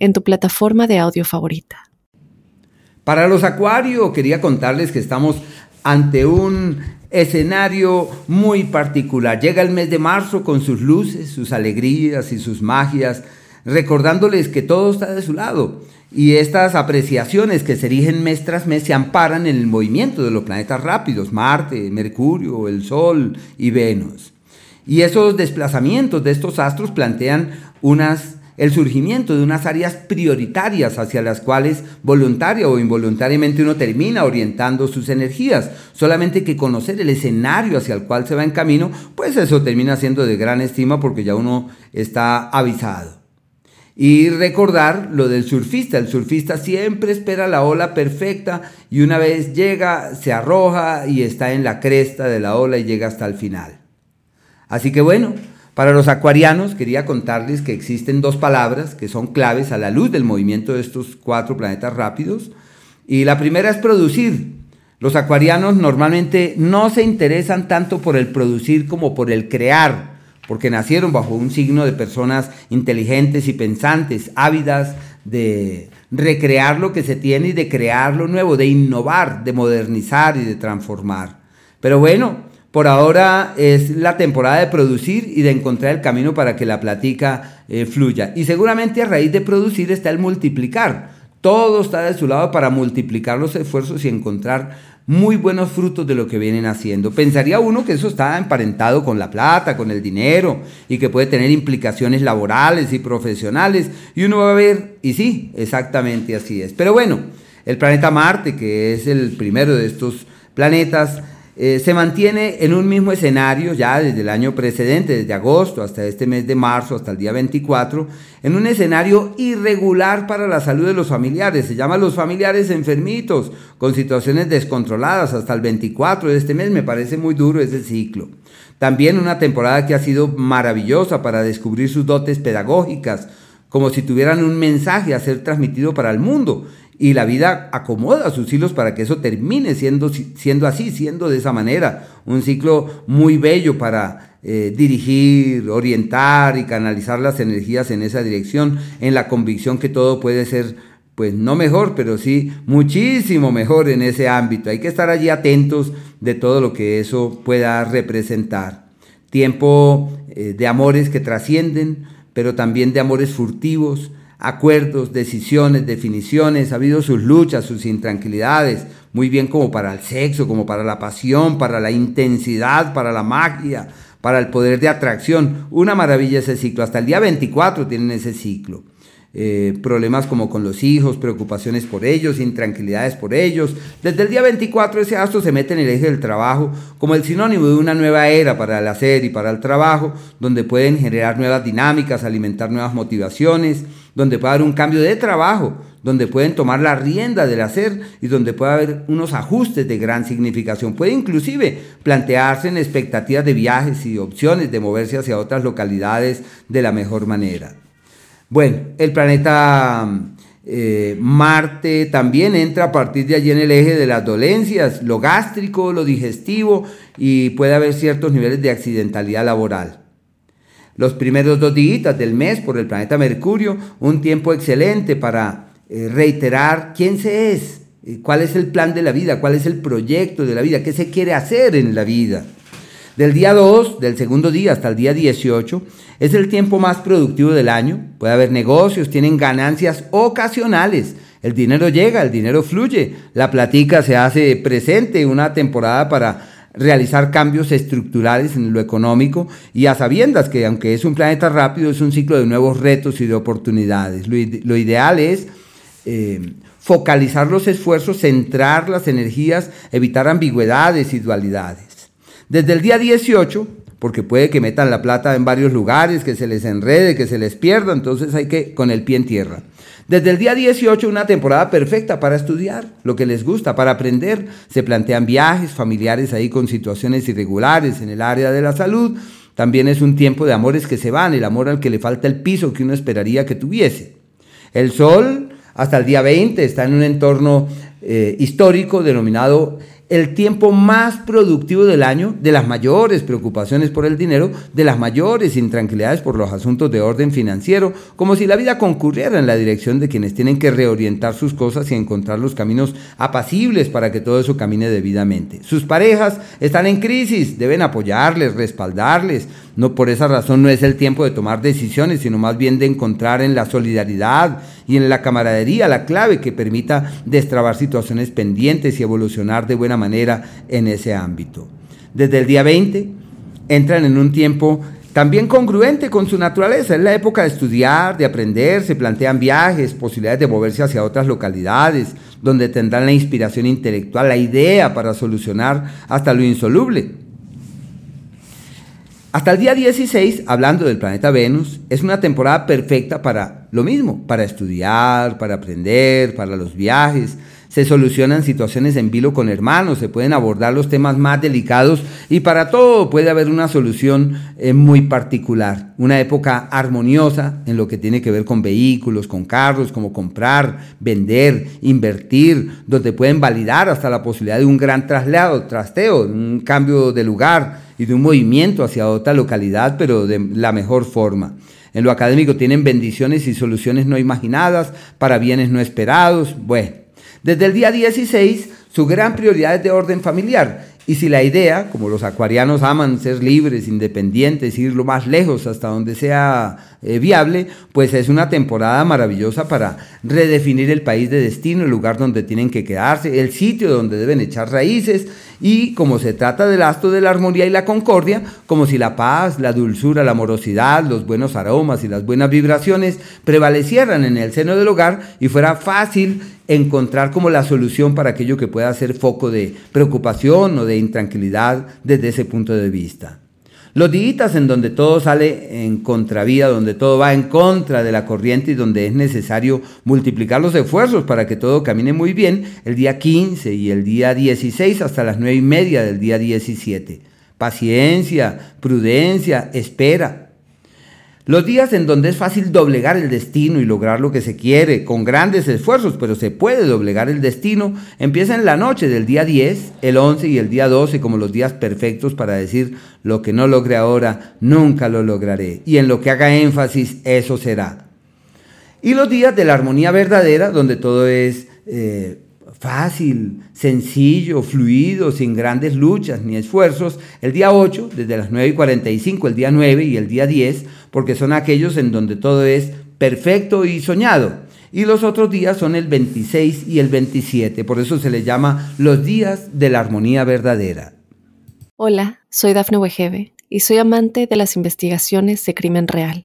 en tu plataforma de audio favorita. Para los Acuario, quería contarles que estamos ante un escenario muy particular. Llega el mes de marzo con sus luces, sus alegrías y sus magias, recordándoles que todo está de su lado. Y estas apreciaciones que se erigen mes tras mes se amparan en el movimiento de los planetas rápidos, Marte, Mercurio, el Sol y Venus. Y esos desplazamientos de estos astros plantean unas el surgimiento de unas áreas prioritarias hacia las cuales voluntaria o involuntariamente uno termina orientando sus energías. Solamente que conocer el escenario hacia el cual se va en camino, pues eso termina siendo de gran estima porque ya uno está avisado. Y recordar lo del surfista. El surfista siempre espera la ola perfecta y una vez llega, se arroja y está en la cresta de la ola y llega hasta el final. Así que bueno, para los acuarianos quería contarles que existen dos palabras que son claves a la luz del movimiento de estos cuatro planetas rápidos. Y la primera es producir. Los acuarianos normalmente no se interesan tanto por el producir como por el crear, porque nacieron bajo un signo de personas inteligentes y pensantes, ávidas de recrear lo que se tiene y de crear lo nuevo, de innovar, de modernizar y de transformar. Pero bueno, por ahora es la temporada de producir y de encontrar el camino para que la platica eh, fluya. Y seguramente a raíz de producir está el multiplicar. Todo está de su lado para multiplicar los esfuerzos y encontrar muy buenos frutos de lo que vienen haciendo. Pensaría uno que eso está emparentado con la plata, con el dinero y que puede tener implicaciones laborales y profesionales. Y uno va a ver, y sí, exactamente así es. Pero bueno, el planeta Marte, que es el primero de estos planetas, eh, se mantiene en un mismo escenario ya desde el año precedente, desde agosto hasta este mes de marzo, hasta el día 24, en un escenario irregular para la salud de los familiares. Se llama los familiares enfermitos, con situaciones descontroladas hasta el 24 de este mes. Me parece muy duro ese ciclo. También una temporada que ha sido maravillosa para descubrir sus dotes pedagógicas, como si tuvieran un mensaje a ser transmitido para el mundo y la vida acomoda sus hilos para que eso termine siendo, siendo así, siendo de esa manera. Un ciclo muy bello para eh, dirigir, orientar y canalizar las energías en esa dirección, en la convicción que todo puede ser, pues no mejor, pero sí muchísimo mejor en ese ámbito. Hay que estar allí atentos de todo lo que eso pueda representar. Tiempo eh, de amores que trascienden, pero también de amores furtivos, acuerdos, decisiones, definiciones, ha habido sus luchas, sus intranquilidades, muy bien como para el sexo, como para la pasión, para la intensidad, para la magia, para el poder de atracción. Una maravilla ese ciclo. Hasta el día 24 tienen ese ciclo. Eh, problemas como con los hijos, preocupaciones por ellos, intranquilidades por ellos. Desde el día 24 ese astro se mete en el eje del trabajo como el sinónimo de una nueva era para el hacer y para el trabajo, donde pueden generar nuevas dinámicas, alimentar nuevas motivaciones, donde puede haber un cambio de trabajo, donde pueden tomar la rienda del hacer y donde puede haber unos ajustes de gran significación. Puede inclusive plantearse en expectativas de viajes y opciones de moverse hacia otras localidades de la mejor manera. Bueno, el planeta eh, Marte también entra a partir de allí en el eje de las dolencias, lo gástrico, lo digestivo y puede haber ciertos niveles de accidentalidad laboral. Los primeros dos días del mes por el planeta Mercurio, un tiempo excelente para eh, reiterar quién se es, eh, cuál es el plan de la vida, cuál es el proyecto de la vida, qué se quiere hacer en la vida. Del día 2, del segundo día hasta el día 18, es el tiempo más productivo del año. Puede haber negocios, tienen ganancias ocasionales. El dinero llega, el dinero fluye. La platica se hace presente, una temporada para realizar cambios estructurales en lo económico y a sabiendas que aunque es un planeta rápido, es un ciclo de nuevos retos y de oportunidades. Lo, ideal es eh, focalizar los esfuerzos, centrar las energías, evitar ambigüedades y dualidades. Desde el día 18, porque puede que metan la plata en varios lugares, que se les enrede, que se les pierda, entonces hay que con el pie en tierra. Desde el día 18, una temporada perfecta para estudiar lo que les gusta, para aprender. Se plantean viajes familiares ahí con situaciones irregulares en el área de la salud. También es un tiempo de amores que se van, el amor al que le falta el piso que uno esperaría que tuviese. El sol, hasta el día 20, está en un entorno eh, histórico denominado el tiempo más productivo del año, de las mayores preocupaciones por el dinero, de las mayores intranquilidades por los asuntos de orden financiero, como si la vida concurriera en la dirección de quienes tienen que reorientar sus cosas y encontrar los caminos apacibles para que todo eso camine debidamente. Sus parejas están en crisis, deben apoyarles, respaldarles. No por esa razón no es el tiempo de tomar decisiones, sino más bien de encontrar en la solidaridad y en la camaradería la clave que permita destrabar situaciones pendientes y evolucionar de buena manera en ese ámbito. Desde el día 20 entran en un tiempo también congruente con su naturaleza. Es la época de estudiar, de aprender, se plantean viajes, posibilidades de moverse hacia otras localidades, donde tendrán la inspiración intelectual, la idea para solucionar hasta lo insoluble. Hasta el día 16, hablando del planeta Venus, es una temporada perfecta para lo mismo, para estudiar, para aprender, para los viajes, se solucionan situaciones en vilo con hermanos, se pueden abordar los temas más delicados y para todo puede haber una solución eh, muy particular. Una época armoniosa en lo que tiene que ver con vehículos, con carros, como comprar, vender, invertir, donde pueden validar hasta la posibilidad de un gran traslado, trasteo, un cambio de lugar y de un movimiento hacia otra localidad, pero de la mejor forma. En lo académico tienen bendiciones y soluciones no imaginadas para bienes no esperados. Bueno, desde el día 16, su gran prioridad es de orden familiar. Y si la idea, como los acuarianos aman ser libres, independientes, ir lo más lejos hasta donde sea eh, viable, pues es una temporada maravillosa para redefinir el país de destino, el lugar donde tienen que quedarse, el sitio donde deben echar raíces y como se trata del astro de la armonía y la concordia, como si la paz, la dulzura, la amorosidad, los buenos aromas y las buenas vibraciones prevalecieran en el seno del hogar y fuera fácil encontrar como la solución para aquello que pueda ser foco de preocupación o de intranquilidad desde ese punto de vista. Los días en donde todo sale en contravía, donde todo va en contra de la corriente y donde es necesario multiplicar los esfuerzos para que todo camine muy bien, el día 15 y el día 16 hasta las 9 y media del día 17. Paciencia, prudencia, espera. Los días en donde es fácil doblegar el destino y lograr lo que se quiere con grandes esfuerzos, pero se puede doblegar el destino, empiezan la noche del día 10, el 11 y el día 12 como los días perfectos para decir lo que no logre ahora, nunca lo lograré. Y en lo que haga énfasis, eso será. Y los días de la armonía verdadera, donde todo es... Eh, fácil, sencillo, fluido, sin grandes luchas ni esfuerzos, el día 8, desde las 9 y 45, el día 9 y el día 10, porque son aquellos en donde todo es perfecto y soñado. Y los otros días son el 26 y el 27, por eso se les llama los días de la armonía verdadera. Hola, soy Dafne Wegebe y soy amante de las investigaciones de crimen real.